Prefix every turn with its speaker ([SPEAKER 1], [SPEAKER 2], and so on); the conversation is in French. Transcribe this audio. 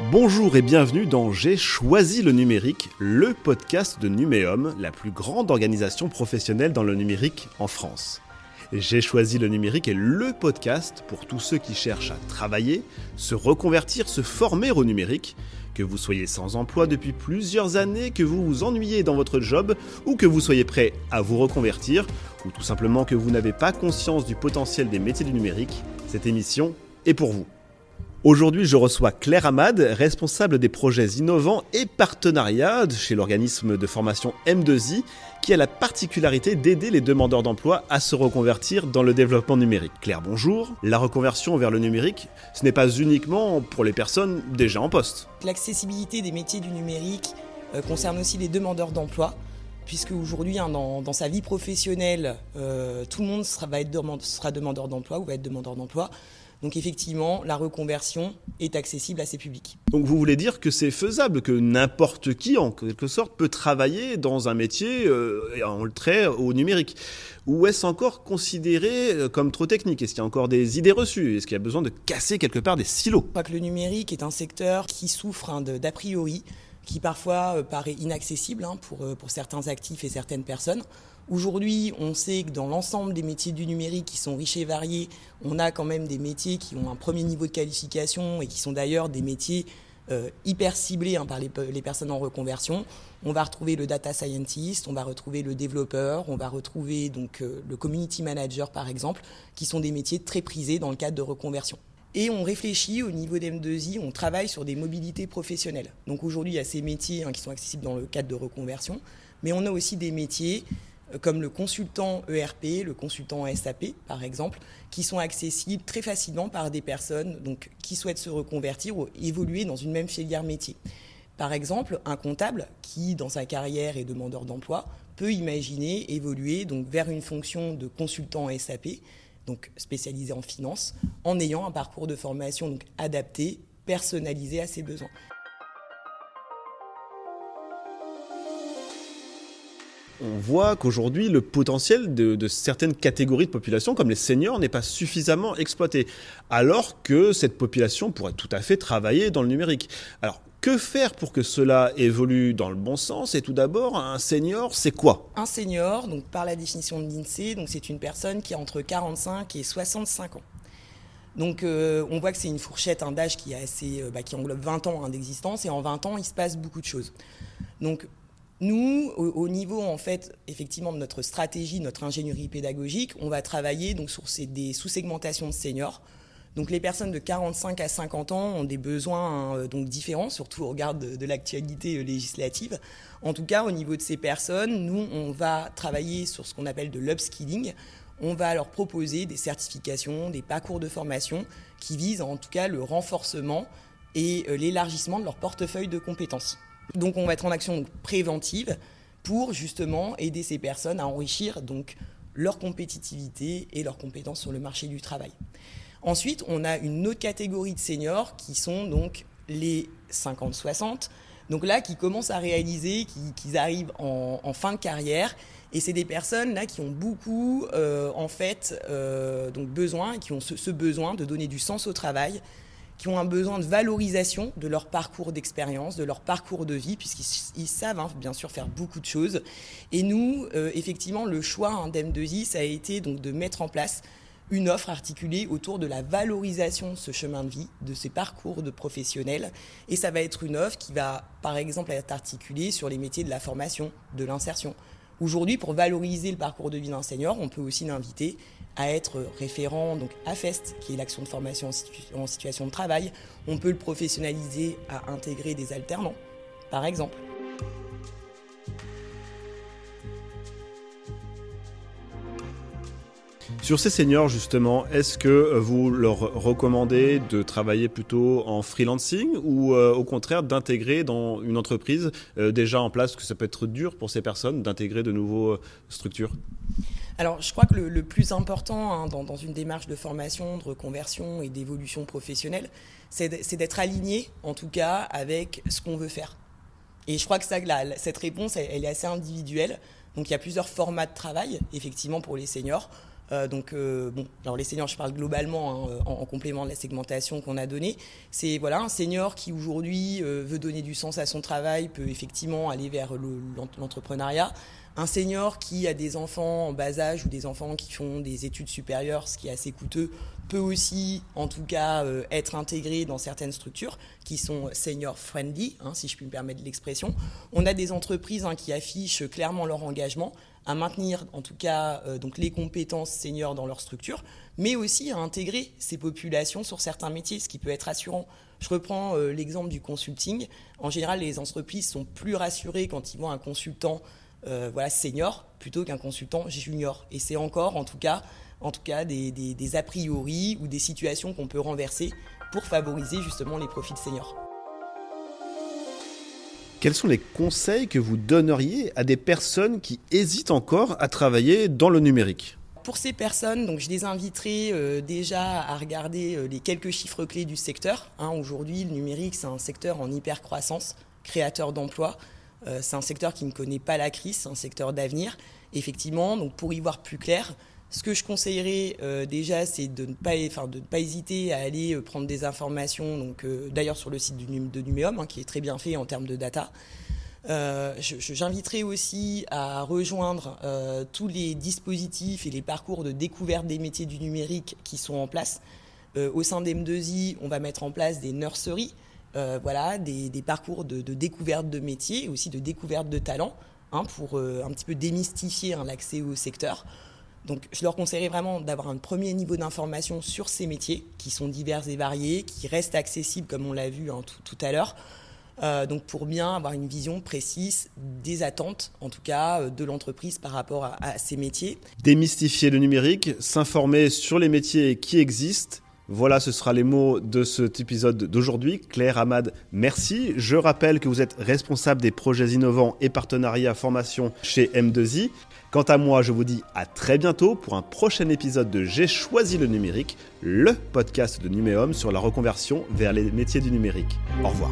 [SPEAKER 1] Bonjour et bienvenue dans J'ai choisi le numérique, le podcast de Numéum, la plus grande organisation professionnelle dans le numérique en France. J'ai choisi le numérique est le podcast pour tous ceux qui cherchent à travailler, se reconvertir, se former au numérique, que vous soyez sans emploi depuis plusieurs années, que vous vous ennuyez dans votre job ou que vous soyez prêt à vous reconvertir ou tout simplement que vous n'avez pas conscience du potentiel des métiers du numérique, cette émission est pour vous. Aujourd'hui, je reçois Claire Hamad, responsable des projets innovants et partenariats chez l'organisme de formation M2I, qui a la particularité d'aider les demandeurs d'emploi à se reconvertir dans le développement numérique. Claire, bonjour. La reconversion vers le numérique, ce n'est pas uniquement pour les personnes déjà en poste.
[SPEAKER 2] L'accessibilité des métiers du numérique euh, concerne aussi les demandeurs d'emploi puisque aujourd'hui, hein, dans, sa vie professionnelle, euh, tout le monde va être sera demandeur d'emploi ou va être demandeur d'emploi. Donc effectivement, la reconversion est accessible à ces publics.
[SPEAKER 1] Donc vous voulez dire que c'est faisable, que n'importe qui, en quelque sorte, peut travailler dans un métier euh, en le trait au numérique? Ou est-ce encore considéré euh, comme trop technique? Est-ce qu'il y a encore des idées reçues? Est-ce qu'il y a besoin de casser quelque part des silos?
[SPEAKER 2] Je crois que le numérique est un secteur qui souffre hein, d'a priori qui parfois euh, paraît inaccessible hein, pour, pour certains actifs et certaines personnes. Aujourd'hui, on sait que dans l'ensemble des métiers du numérique qui sont riches et variés, on a quand même des métiers qui ont un premier niveau de qualification et qui sont d'ailleurs des métiers euh, hyper ciblés hein, par les, personnes en reconversion. On va retrouver le data scientist, on va retrouver le développeur, on va retrouver donc euh, le community manager par exemple, qui sont des métiers très prisés dans le cadre de reconversion. Et on réfléchit au niveau des M2I, on travaille sur des mobilités professionnelles. Donc aujourd'hui, il y a ces métiers hein, qui sont accessibles dans le cadre de reconversion, mais on a aussi des métiers comme le consultant ERP, le consultant SAP par exemple, qui sont accessibles très facilement par des personnes donc, qui souhaitent se reconvertir ou évoluer dans une même filière métier. Par exemple, un comptable qui, dans sa carrière, est demandeur d'emploi, peut imaginer évoluer donc, vers une fonction de consultant SAP, donc spécialisé en finance, en ayant un parcours de formation donc, adapté, personnalisé à ses besoins.
[SPEAKER 1] on voit qu'aujourd'hui, le potentiel de, certaines catégories de population, comme les seniors, n'est pas suffisamment exploité, alors que cette population pourrait tout à fait travailler dans le numérique. Alors, que faire pour que cela évolue dans le bon sens? Et tout d'abord, un senior, c'est quoi?
[SPEAKER 2] Un senior, donc par la définition de l'INSEE, donc c'est une personne qui a entre 45 et 65 ans. Donc euh, on voit que c'est une fourchette, d'âge qui, euh, bah, qui englobe 20 ans hein, d'existence, et en 20 ans, il se passe beaucoup de choses. Donc nous, au, niveau en fait, effectivement, de notre stratégie, notre ingénierie pédagogique, on va travailler donc sur ces, des sous-segmentations de seniors. Donc les personnes de 45 à 50 ans ont des besoins euh, différents, surtout au regard de, l'actualité euh, législative. En tout cas, au niveau de ces personnes, nous, on va travailler sur ce qu'on appelle de l'upskilling. On va leur proposer des certifications, des parcours de formation qui visent en tout cas le renforcement et euh, l'élargissement de leur portefeuille de compétences. Donc on va être en action préventive pour justement aider ces personnes à enrichir donc leur compétitivité et leurs compétences sur le marché du travail. Ensuite, on a une autre catégorie de seniors qui sont donc les 50-60, donc là qui commencent à réaliser qu'ils arrivent en, fin de carrière et c'est des personnes là qui ont beaucoup euh, en fait euh, donc besoin, qui ont ce, besoin de donner du sens au travail, qui ont un besoin de valorisation de leur parcours d'expérience, de leur parcours de vie, puisqu'ils savent hein, bien sûr faire beaucoup de choses. Et nous, euh, effectivement, le choix hein, d'M2I, ça a été donc de mettre en place une offre articulée autour de la valorisation de ce chemin de vie, de ces parcours de professionnels. Et ça va être une offre qui va, par exemple, être articulée sur les métiers de la formation, de l'insertion. Aujourd'hui, pour valoriser le parcours de vie d'un senior, on peut aussi l'inviter à être référent donc à FEST, qui est l'action de formation en, situation de travail. On peut le professionnaliser à intégrer des alternants, par exemple.
[SPEAKER 1] Sur ces seniors, justement, est-ce que vous leur recommandez de travailler plutôt en freelancing ou euh, au contraire d'intégrer dans une entreprise euh, déjà en place, que ça peut être dur pour ces personnes d'intégrer de nouvelles structures?
[SPEAKER 2] Alors, je crois que le, plus important hein, dans, une démarche de formation, de reconversion et d'évolution professionnelle, c'est d'être aligné, en tout cas, avec ce qu'on veut faire. Et je crois que cette réponse, elle, est assez individuelle. Donc, il y a plusieurs formats de travail, effectivement, pour les seniors. Euh, donc, euh, bon, alors les seniors, je parle globalement hein, en, complément de la segmentation qu'on a donnée. C'est voilà, un senior qui aujourd'hui veut donner du sens à son travail, peut effectivement aller vers l'entrepreneuriat. Un senior qui a des enfants en bas âge ou des enfants qui font des études supérieures, ce qui est assez coûteux, peut aussi, en tout cas, euh, être intégré dans certaines structures qui sont senior friendly, hein, si je puis me permettre l'expression. On a des entreprises hein, qui affichent clairement leur engagement à maintenir, en tout cas, euh, donc les compétences seniors dans leur structure, mais aussi à intégrer ces populations sur certains métiers, ce qui peut être rassurant. Je reprends euh, l'exemple du consulting. En général, les entreprises sont plus rassurées quand ils voient un consultant euh, voilà, senior plutôt qu'un consultant junior. Et c'est encore, en tout cas, en tout cas des, des a priori ou des situations qu'on peut renverser pour favoriser justement les profils seniors.
[SPEAKER 1] Quels sont les conseils que vous donneriez à des personnes qui hésitent encore à travailler dans le numérique?
[SPEAKER 2] Pour ces personnes, donc je les inviterai euh, déjà à regarder euh, les quelques chiffres clés du secteur. Hein, aujourd'hui, le numérique, c'est un secteur en hyper croissance, créateur d'emplois. Euh, c'est un secteur qui ne connaît pas la crise, c'est un secteur d'avenir. Effectivement, donc pour y voir plus clair, ce que je conseillerais euh, déjà, c'est de ne pas, enfin, hésiter à aller euh, prendre des informations. Donc, d'ailleurs sur le site de Numéum, hein, qui est très bien fait en termes de data. J'inviterai aussi à rejoindre tous les dispositifs et les parcours de découverte des métiers du numérique qui sont en place. au sein d'M2I, on va mettre en place des nurseries euh, voilà, des, parcours de, découverte de métiers et aussi de découverte de talents hein, pour euh, un petit peu démystifier hein, l'accès au secteur. Donc je leur conseillerais vraiment d'avoir un premier niveau d'information sur ces métiers qui sont divers et variés, qui restent accessibles comme on l'a vu hein, tout, à l'heure. Euh, donc pour bien avoir une vision précise des attentes, en tout cas de l'entreprise par rapport à ces métiers.
[SPEAKER 1] Démystifier le numérique, s'informer sur les métiers qui existent voilà, ce sera les mots de cet épisode d'aujourd'hui. Claire Hamad, merci. Je rappelle que vous êtes responsable des projets innovants et partenariats formation chez M2I. Quant à moi, je vous dis à très bientôt pour un prochain épisode de J'ai choisi le numérique, le podcast de Numéum sur la reconversion vers les métiers du numérique. Au revoir.